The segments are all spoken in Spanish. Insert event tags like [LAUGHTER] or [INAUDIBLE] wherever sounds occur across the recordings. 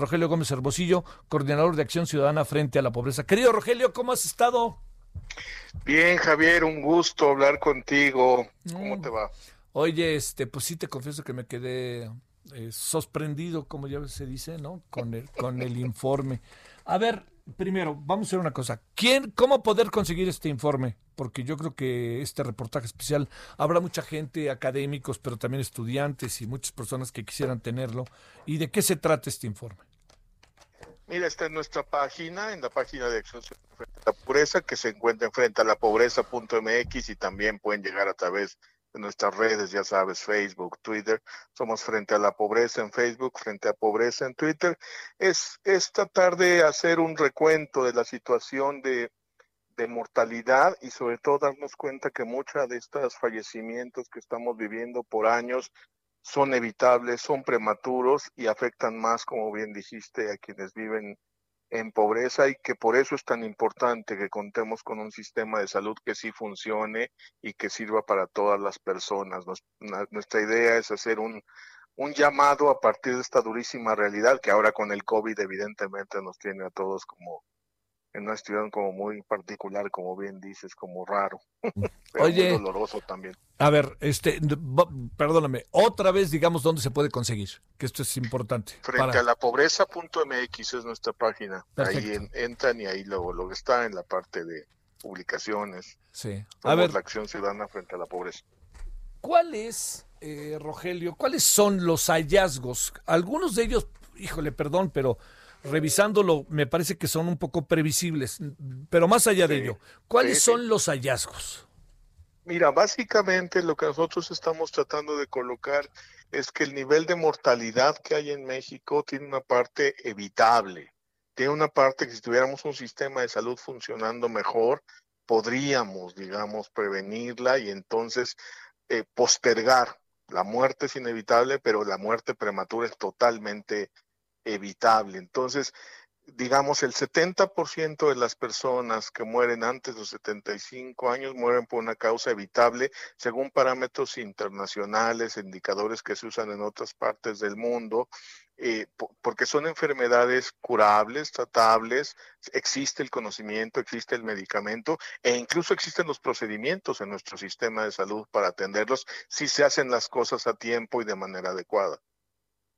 Rogelio Gómez Hermosillo, coordinador de Acción Ciudadana frente a la pobreza. Querido Rogelio, ¿cómo has estado? Bien, Javier, un gusto hablar contigo. ¿Cómo Mm. te va? Oye, este, pues sí te confieso que me quedé eh, sorprendido, como ya se dice, ¿no? Con el, con el informe. A ver, primero, vamos a hacer una cosa. ¿Quién, cómo poder conseguir este informe? Porque yo creo que este reportaje especial habrá mucha gente, académicos, pero también estudiantes y muchas personas que quisieran tenerlo. ¿Y de qué se trata este informe? Mira, está en nuestra página, en la página de Acción frente a la pobreza, que se encuentra en frente a la pobreza.mx y también pueden llegar a través de nuestras redes, ya sabes, Facebook, Twitter. Somos frente a la pobreza en Facebook, frente a pobreza en Twitter. Es, es tratar de hacer un recuento de la situación de, de mortalidad y sobre todo darnos cuenta que muchos de estos fallecimientos que estamos viviendo por años son evitables, son prematuros y afectan más, como bien dijiste, a quienes viven en pobreza y que por eso es tan importante que contemos con un sistema de salud que sí funcione y que sirva para todas las personas. Nuestra idea es hacer un, un llamado a partir de esta durísima realidad que ahora con el COVID evidentemente nos tiene a todos como en una situación como muy particular, como bien dices, como raro, [LAUGHS] pero Oye. muy doloroso también. A ver, este, perdóname, otra vez digamos dónde se puede conseguir, que esto es importante. Frente para- a la pobreza.mx es nuestra página. Ahí en- entran y ahí luego lo que está en la parte de publicaciones. Sí. A ver, la acción ciudadana frente a la pobreza. ¿cuál es, eh, Rogelio, cuáles son los hallazgos? Algunos de ellos, híjole, perdón, pero revisándolo me parece que son un poco previsibles, pero más allá de ello, ¿cuáles Sí, sí. son los hallazgos? Mira, básicamente lo que nosotros estamos tratando de colocar es que el nivel de mortalidad que hay en México tiene una parte evitable. Tiene una parte que si tuviéramos un sistema de salud funcionando mejor, podríamos, digamos, prevenirla y entonces eh, postergar. La muerte es inevitable, pero la muerte prematura es totalmente evitable. Entonces, digamos, el 70% de las personas que mueren antes de los 75 años mueren por una causa evitable, según parámetros internacionales, indicadores que se usan en otras partes del mundo, eh, po- porque son enfermedades curables, tratables, existe el conocimiento, existe el medicamento e incluso existen los procedimientos en nuestro sistema de salud para atenderlos si se hacen las cosas a tiempo y de manera adecuada.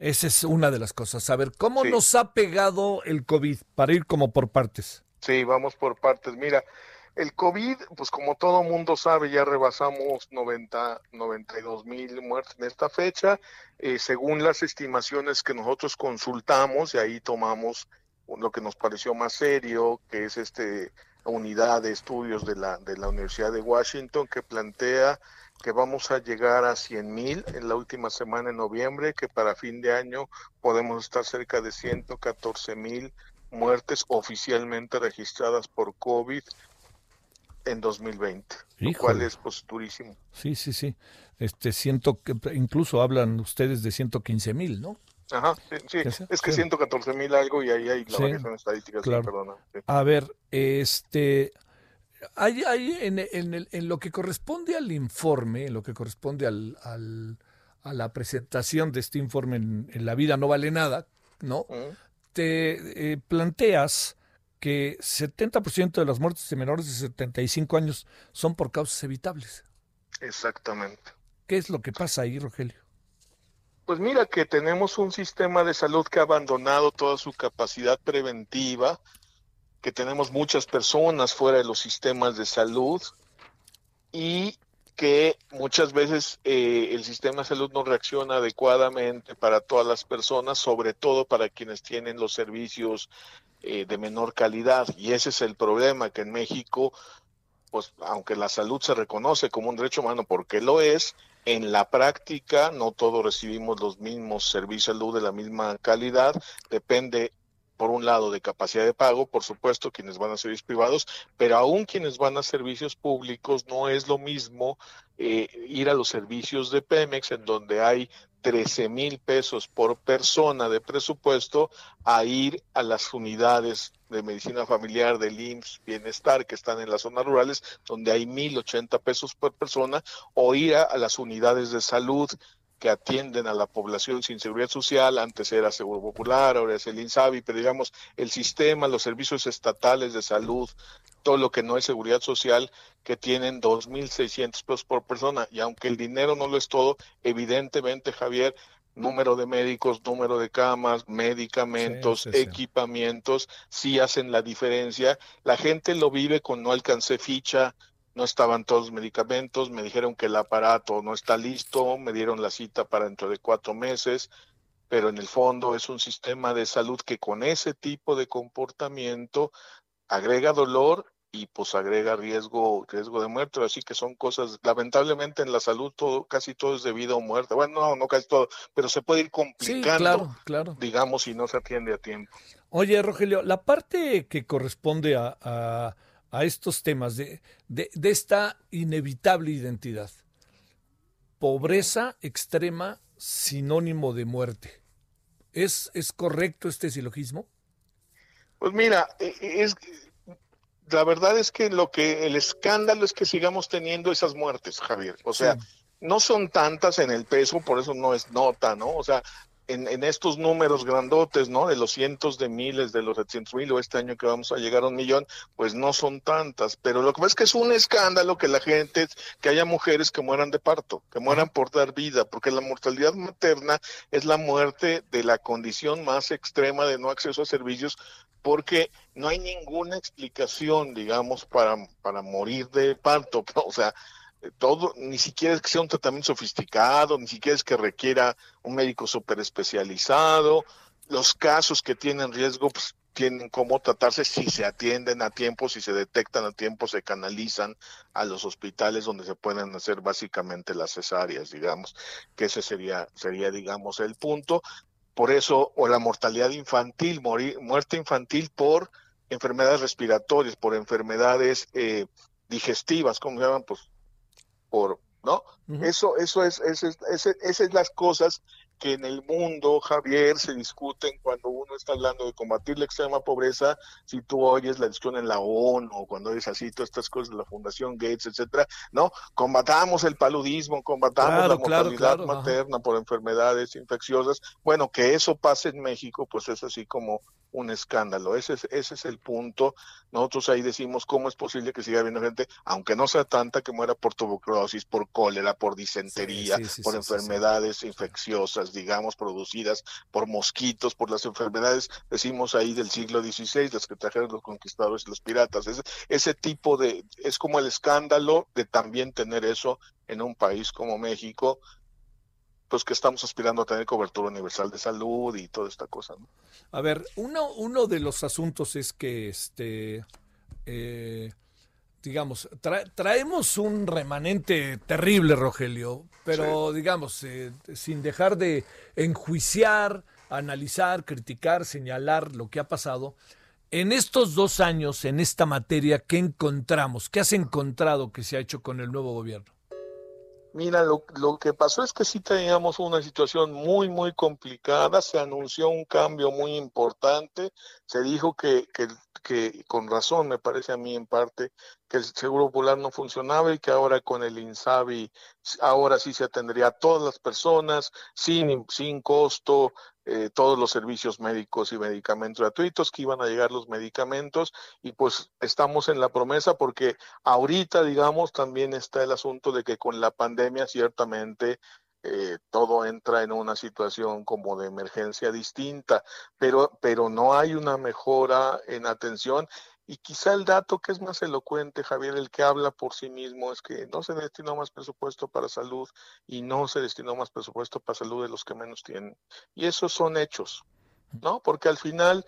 Esa es una de las cosas. A ver, ¿cómo Sí. nos ha pegado el COVID? Para ir como por partes. Sí, vamos por partes. Mira, el COVID, pues como todo mundo sabe, ya rebasamos 90, 92 mil muertes en esta fecha. Eh, según las estimaciones que nosotros consultamos, y ahí tomamos lo que nos pareció más serio, que es este unidad de estudios de la, de la Universidad de Washington, que plantea que vamos a llegar a 100 mil en la última semana en noviembre, que para fin de año podemos estar cerca de 114 mil muertes oficialmente registradas por COVID en 2020, lo cual Híjole. es pues durísimo. Sí, sí, sí. Este, ciento, incluso hablan ustedes de 115 mil, ¿no? Ajá, sí, es que sí. 114 mil algo y ahí hay la Sí, variación estadística, sí, claro. perdona. A ver, este, hay, hay en, en el- en lo que corresponde al informe, en lo que corresponde al, al- a la presentación de este informe en, en La vida no vale nada, ¿no? Te eh, planteas que 70% de las muertes de menores de 75 años son por causas evitables. Exactamente. ¿Qué es lo que pasa ahí, Rogelio? Pues mira que tenemos un sistema de salud que ha abandonado toda su capacidad preventiva, que tenemos muchas personas fuera de los sistemas de salud y que muchas veces eh, el sistema de salud no reacciona adecuadamente para todas las personas, sobre todo para quienes tienen los servicios eh, de menor calidad. Y ese es el problema, que en México, pues aunque la salud se reconoce como un derecho humano porque lo es, en la práctica no todos recibimos los mismos servicios de salud de la misma calidad, depende por un lado de capacidad de pago, por supuesto, quienes van a servicios privados, pero aún quienes van a servicios públicos no es lo mismo eh, ir a los servicios de Pemex, en donde hay 13 mil pesos por persona de presupuesto, a ir a las unidades de medicina familiar del IMSS Bienestar que están en las zonas rurales, donde hay 1.080 pesos por persona, o ir a, a las unidades de salud que atienden a la población sin seguridad social, antes era Seguro Popular, ahora es el INSABI, pero digamos, el sistema, los servicios estatales de salud, todo lo que no es seguridad social, que tienen 2.600 pesos por persona. Y aunque el dinero no lo es todo, evidentemente, Javier, número de médicos, número de camas, medicamentos, sí, sí, sí. equipamientos, sí hacen la diferencia. La gente lo vive con no alcancé ficha, no estaban todos los medicamentos, me dijeron que el aparato no está listo, me dieron la cita para dentro de cuatro meses, pero en el fondo es un sistema de salud que con ese tipo de comportamiento agrega dolor y pues agrega riesgo riesgo de muerte. Así que son cosas lamentablemente en la salud todo casi todo es de vida o muerte. Bueno no no casi todo pero se puede ir complicando sí, claro, claro. digamos si no se atiende a tiempo. Oye Rogelio la parte que corresponde a, a a estos temas de, de, de, esta inevitable identidad. Pobreza extrema, sinónimo de muerte. ¿Es, es correcto este silogismo? Pues mira, e, e, es, la verdad es que lo que el escándalo es que sigamos teniendo esas muertes, Javier. O sea, sí. no son tantas en el peso, por eso no es nota, ¿no? O sea, en, en, estos números grandotes, ¿no? De los cientos de miles, de los 700 mil, o este año que vamos a llegar a un millón, pues no son tantas. Pero lo que pasa es que es un escándalo que la gente, que haya mujeres que mueran de parto, que mueran por dar vida, porque la mortalidad materna es la muerte de la condición más extrema de no acceso a servicios porque no hay ninguna explicación, digamos, para, para morir de parto. [LAUGHS] O sea, todo, ni siquiera es que sea un tratamiento sofisticado, ni siquiera es que requiera un médico súper especializado. Los casos que tienen riesgo pues, tienen cómo tratarse si se atienden a tiempo, si se detectan a tiempo, se canalizan a los hospitales donde se pueden hacer básicamente las cesáreas, digamos, que ese sería, sería digamos, el punto. Por eso, o la mortalidad infantil, morir, muerte infantil por enfermedades respiratorias, por enfermedades eh, digestivas, como se llaman, pues por, ¿no? Uh -huh. Eso, eso es, ese, ese, esas es las cosas que en el mundo, Javier, se discuten cuando uno está hablando de combatir la extrema pobreza, si tú oyes la discusión en la ONU, cuando oyes así todas estas cosas de la Fundación Gates, etcétera, ¿no? Combatamos el paludismo, combatamos claro, la mortalidad claro, claro, materna ajá. por enfermedades infecciosas. Bueno, que eso pase en México, pues es así como un escándalo. Ese es, ese es el punto. Nosotros ahí decimos cómo es posible que siga habiendo gente, aunque no sea tanta, que muera por tuberculosis, por cólera, por disentería, sí, sí, sí, por enfermedades infecciosas, digamos, producidas por mosquitos, por las enfermedades, decimos ahí del siglo XVI, las que trajeron los conquistadores y los piratas. Ese, ese tipo de, es como el escándalo de también tener eso en un país como México, pues que estamos aspirando a tener cobertura universal de salud y toda esta cosa. ¿no? A ver, uno, uno de los asuntos es que este eh, digamos, tra traemos un remanente terrible, Rogelio, pero sí. digamos, eh, sin dejar de enjuiciar, analizar, criticar, señalar lo que ha pasado. En estos dos años, en esta materia, ¿qué encontramos? ¿Qué has encontrado que se ha hecho con el nuevo gobierno? Mira, lo, lo, que pasó es que sí teníamos una situación muy, muy complicada, se anunció un cambio muy importante, se dijo que, que, que, con razón, me parece a mí en parte, que el Seguro Popular no funcionaba y que ahora con el INSABI, ahora sí se atendería a todas las personas sin, sin costo, eh, todos los servicios médicos y medicamentos gratuitos, que iban a llegar los medicamentos. Y pues estamos en la promesa porque ahorita, digamos, también está el asunto de que con la pandemia ciertamente eh, todo entra en una situación como de emergencia distinta, pero, pero no hay una mejora en atención y quizá el dato que es más elocuente, Javier, el que habla por sí mismo, es que no se destinó más presupuesto para salud y no se destinó más presupuesto para salud de los que menos tienen. Y esos son hechos, ¿no? Porque al final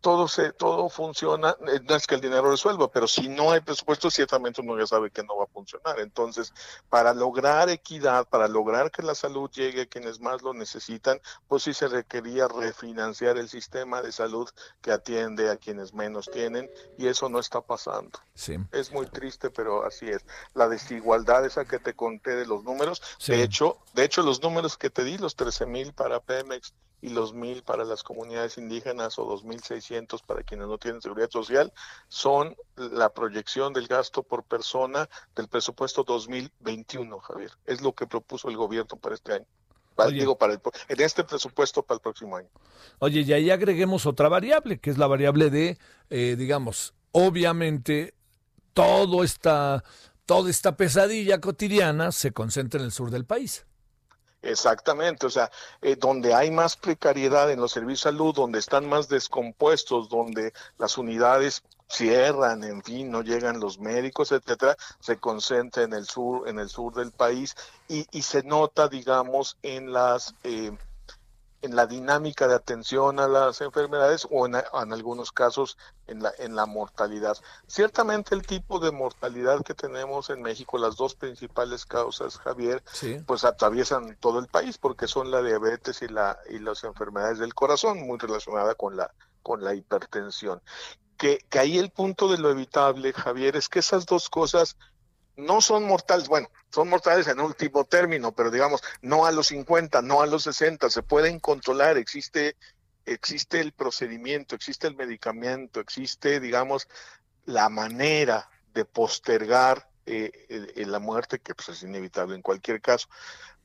todo se, todo funciona, eh, no es que el dinero resuelva, pero si no hay presupuesto, ciertamente uno ya sabe que no va a funcionar. Entonces, para lograr equidad, para lograr que la salud llegue a quienes más lo necesitan, pues sí se requería refinanciar el sistema de salud que atiende a quienes menos tienen, y eso no está pasando. Sí. Es muy triste, pero así es. La desigualdad esa que te conté de los números, de hecho, de hecho los números que te di, los 13 mil para Pemex y los mil para las comunidades indígenas o 2.600 para quienes no tienen seguridad social, son la proyección del gasto por persona del presupuesto 2021, Javier. Es lo que propuso el gobierno para este año. digo, para el, en este presupuesto para el próximo año. Oye, y ahí agreguemos otra variable, que es la variable de, eh, digamos, obviamente, todo esta, toda esta pesadilla cotidiana se concentra en el sur del país. Exactamente, o sea, eh, donde hay más precariedad en los servicios de salud, donde están más descompuestos, donde las unidades cierran, en fin, no llegan los médicos, etcétera, se concentra en el sur, en el sur del país y, se nota, digamos, en las eh, en la dinámica de atención a las enfermedades o en, algunos casos en la, en la mortalidad. Ciertamente el tipo de mortalidad que tenemos en México, las dos principales causas, Javier, pues atraviesan todo el país porque son la diabetes y, la, y las enfermedades del corazón, muy relacionada con la, con la hipertensión. Que, que ahí el punto de lo evitable, Javier, es que esas dos cosas no son mortales, bueno, son mortales en último término, pero digamos, no a los 50, no a los 60, se pueden controlar, existe, existe el procedimiento, existe el medicamento, existe, digamos, la manera de postergar eh, la muerte, que pues, es inevitable en cualquier caso.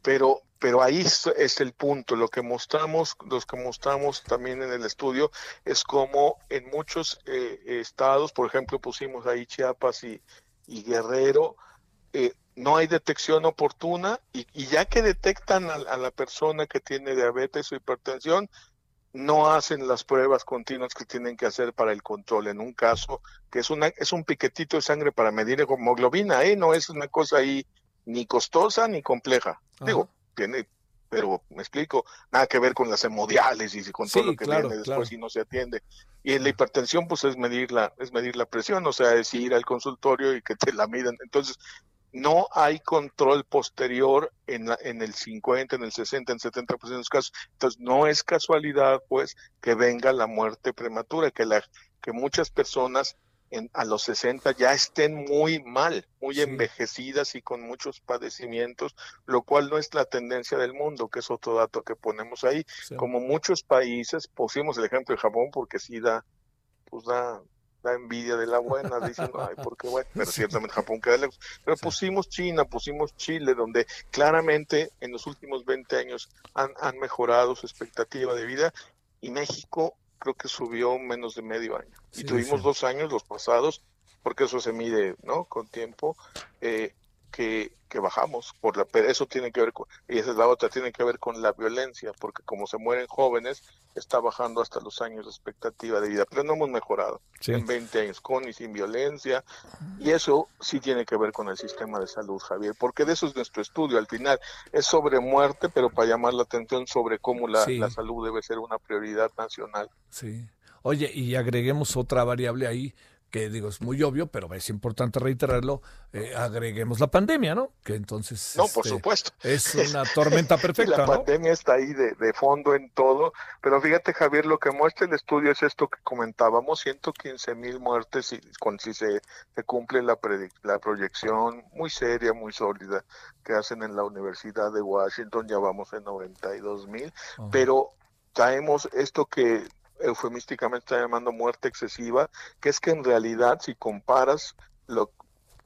Pero, pero ahí es, el punto. Lo que mostramos, los que mostramos también en el estudio, es como en muchos eh, estados, por ejemplo, pusimos ahí Chiapas y, y Guerrero, eh, no hay detección oportuna y, ya que detectan a, la persona que tiene diabetes o hipertensión, no hacen las pruebas continuas que tienen que hacer para el control. En un caso que es, una, es un piquetito de sangre para medir hemoglobina, ¿eh? no es una cosa ahí ni costosa ni compleja. Digo, tiene, pero me explico, nada que ver con las hemodiálisis y con todo lo que viene después y no se atiende. Y en la hipertensión, pues es medir la, es medir la presión, o sea, es ir al consultorio y que te la midan. Entonces, no hay control posterior en, la, en el 50, en el 60, en el 70% de los casos. Entonces, no es casualidad, pues, que venga la muerte prematura, que, la, que muchas personas en, a los 60 ya estén muy mal, muy envejecidas y con muchos padecimientos, lo cual no es la tendencia del mundo, que es otro dato que ponemos ahí. Como muchos países, pusimos el ejemplo de Japón porque sí da, pues da, la envidia de la buena, dicen, ay, [LAUGHS] porque bueno, pero ciertamente Japón queda lejos. Pero pusimos China, pusimos Chile, donde claramente en los últimos 20 años han, han mejorado su expectativa de vida y México creo que subió menos de medio año. y tuvimos dos años, los pasados, porque eso se mide, ¿no? Con tiempo, eh, que, que, bajamos por la pero eso tiene que ver con y esa es la otra tiene que ver con la violencia porque como se mueren jóvenes está bajando hasta los años de expectativa de vida pero no hemos mejorado en 20 años con y sin violencia y eso sí tiene que ver con el sistema de salud Javier porque de eso es nuestro estudio al final es sobre muerte pero para llamar la atención sobre cómo la, la salud debe ser una prioridad nacional. Sí. Oye y agreguemos otra variable ahí que digo, es muy obvio, pero es importante reiterarlo, eh, agreguemos la pandemia, ¿no? Que entonces... No, por este, supuesto. Es [LAUGHS] una tormenta perfecta. la pandemia está ahí de, fondo en todo, pero fíjate Javier, lo que muestra el estudio es esto que comentábamos, 115 mil muertes y, con, si se, se cumple la, la proyección muy seria, muy sólida que hacen en la Universidad de Washington, ya vamos en 92 mil, pero traemos esto que eufemísticamente está llamando muerte excesiva, que es que en realidad si comparas lo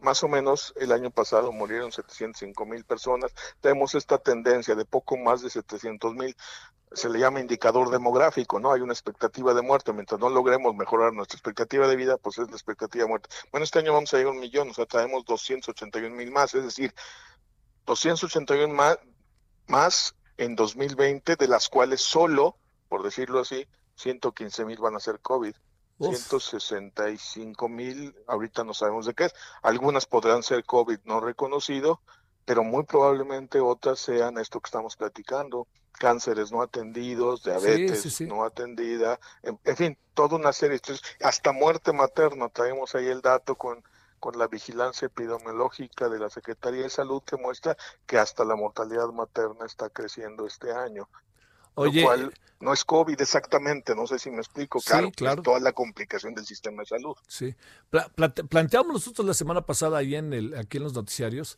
más o menos el año pasado murieron 705 mil personas, tenemos esta tendencia de poco más de 700 mil, se le llama indicador demográfico, ¿no? Hay una expectativa de muerte, mientras no logremos mejorar nuestra expectativa de vida, pues es la expectativa de muerte. Bueno, este año vamos a llegar a un millón, o sea, traemos 281 mil más, es decir, 281 más, más en 2020, de las cuales solo, por decirlo así, 115 mil van a ser COVID. 165 mil, ahorita no sabemos de qué es. Algunas podrán ser COVID no reconocido, pero muy probablemente otras sean esto que estamos platicando, cánceres no atendidos, diabetes no atendida, en, fin, toda una serie, hasta muerte materna, traemos ahí el dato con, con la vigilancia epidemiológica de la Secretaría de Salud que muestra que hasta la mortalidad materna está creciendo este año. Oye, lo cual no es COVID exactamente, no sé si me explico, claro, claro. toda la complicación del sistema de salud. Sí, planteamos nosotros la semana pasada ahí en el, aquí en los noticiarios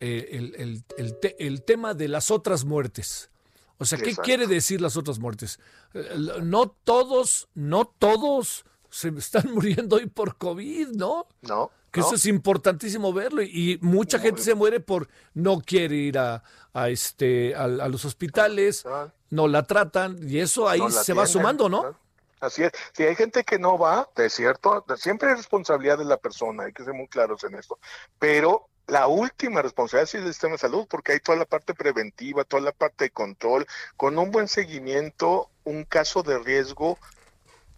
eh, el, el, el, el tema de las otras muertes. O sea, ¿qué quiere decir las otras muertes? Eh, no todos, no todos se están [LAUGHS] muriendo hoy por COVID, ¿no? No. Que eso es importantísimo verlo y mucha gente se muere por no quiere ir a, a este a, los hospitales, no la tratan y eso ahí se va sumando, ¿no? Así es. Si hay gente que no va, es cierto, siempre es responsabilidad de la persona, hay que ser muy claros en esto. Pero la última responsabilidad es el sistema de salud, porque hay toda la parte preventiva, toda la parte de control, con un buen seguimiento, un caso de riesgo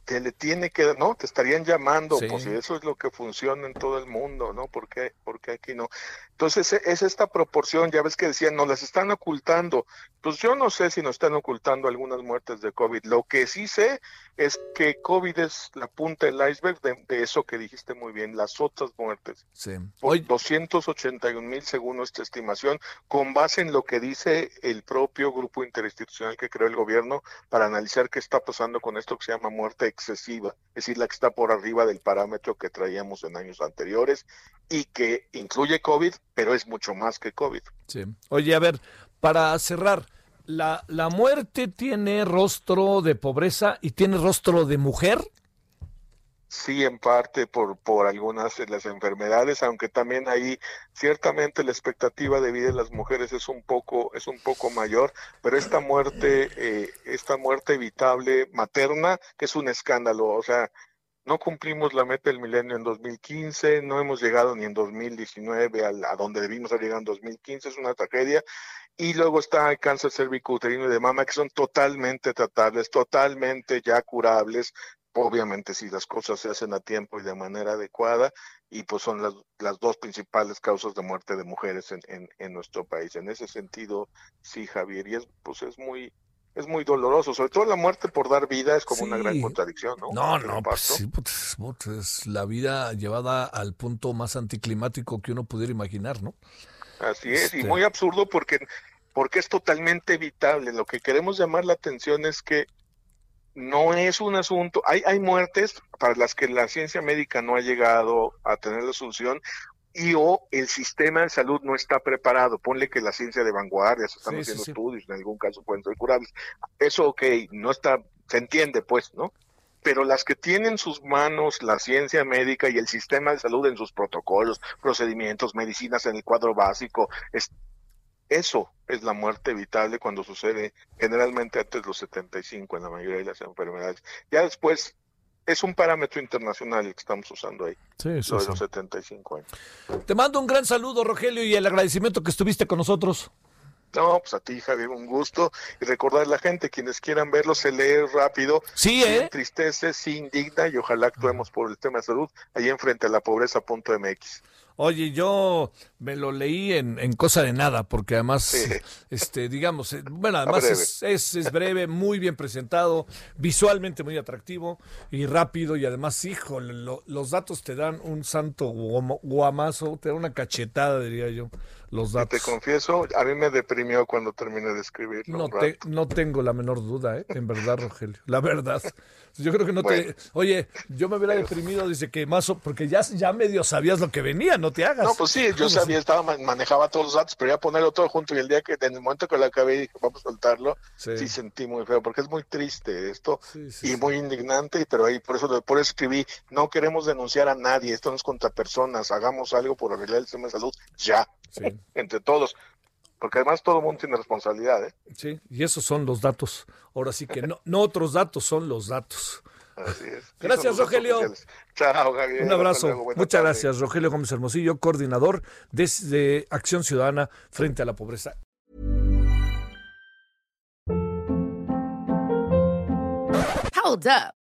te le tiene que, ¿no? Te estarían llamando, pues si eso es lo que funciona en todo el mundo, ¿no? ¿Por qué, ¿Por qué aquí no? Entonces e, es esta proporción, ya ves que decían, nos las están ocultando. Pues yo no sé si nos están ocultando algunas muertes de COVID. Lo que sí sé es que COVID es la punta del iceberg de, eso que dijiste muy bien, las otras muertes. Sí. Hoy 281 mil según nuestra estimación, con base en lo que dice el propio grupo interinstitucional que creó el gobierno para analizar qué está pasando con esto que se llama muerte excesiva, es decir, la que está por arriba del parámetro que traíamos en años anteriores y que incluye COVID, pero es mucho más que COVID. Sí. Oye, a ver, para cerrar, ¿la, la muerte tiene rostro de pobreza y tiene rostro de mujer? sí en parte por, por algunas de las enfermedades, aunque también ahí ciertamente la expectativa de vida de las mujeres es un poco, es un poco mayor, pero esta muerte, eh, esta muerte evitable materna, que es un escándalo, o sea, no cumplimos la meta del milenio en 2015, no hemos llegado ni en 2019 a, a donde debimos haber llegado en 2015, es una tragedia. Y luego está el cáncer cervicouterino y de mama, que son totalmente tratables, totalmente ya curables, obviamente si las cosas se hacen a tiempo y de manera adecuada, y pues son las, las dos principales causas de muerte de mujeres en, en, en nuestro país. En ese sentido, sí, Javier, y es, pues es muy, es muy doloroso, sobre todo la muerte por dar vida es como una gran contradicción, ¿no? No, no, pues, sí, pues, pues, es la vida llevada al punto más anticlimático que uno pudiera imaginar, ¿no? Así es, y este muy absurdo porque, porque es totalmente evitable. Lo que queremos llamar la atención es que no es un asunto, hay, hay muertes para las que la ciencia médica no ha llegado a tener la solución y o el sistema de salud no está preparado. Ponle que la ciencia de vanguardia, se están haciendo estudios, en algún caso pueden ser curables. Eso, ok, no está, se entiende pues, ¿no? Pero las que tienen sus manos la ciencia médica y el sistema de salud en sus protocolos, procedimientos, medicinas en el cuadro básico, es, eso es la muerte evitable cuando sucede generalmente antes de los 75 en la mayoría de las enfermedades. Ya después es un parámetro internacional el que estamos usando ahí. Sí, eso de los 75 años. Te mando un gran saludo, Rogelio, y el agradecimiento que estuviste con nosotros. No, pues a ti, Javier, un gusto. Y recordar a la gente, quienes quieran verlo, se lee rápido. Sí, ¿eh? Tristece, sí indigna y ojalá actuemos por el tema de salud ahí enfrente a la pobreza.mx. Oye, yo me lo leí en, en cosa de nada, porque además, este, digamos, eh, bueno, además es, es, breve, muy bien presentado, visualmente muy atractivo y rápido, y además, hijo, los datos te dan un santo guamazo, te dan una cachetada, diría yo, los datos. te confieso, a mí me deprimió cuando terminé de escribir. No, te, no tengo la menor duda, ¿eh? en verdad, Rogelio, la verdad. Yo creo que no te. Oye, yo me hubiera deprimido, dice que más. Porque ya, ya medio sabías lo que venía, no te hagas. No, pues sí, yo sabía, estaba, manejaba todos los datos, pero ya ponerlo todo junto y el día que, en el momento que lo acabé, dije, vamos a soltarlo, sí, sentí muy feo, porque es muy triste esto y muy indignante, pero ahí por eso, por eso escribí, no queremos denunciar a nadie, esto no es contra personas, hagamos algo por arreglar el sistema de salud ya, entre todos porque además todo el mundo tiene responsabilidad. ¿eh? Sí, y esos son los datos. Ahora sí que no, no otros datos, son los datos. Así es. [LAUGHS] Gracias, Rogelio. Chao, Javier. Un abrazo. Muchas gracias, Rogelio Gómez Hermosillo, coordinador desde Acción Ciudadana frente a la pobreza. Hold up.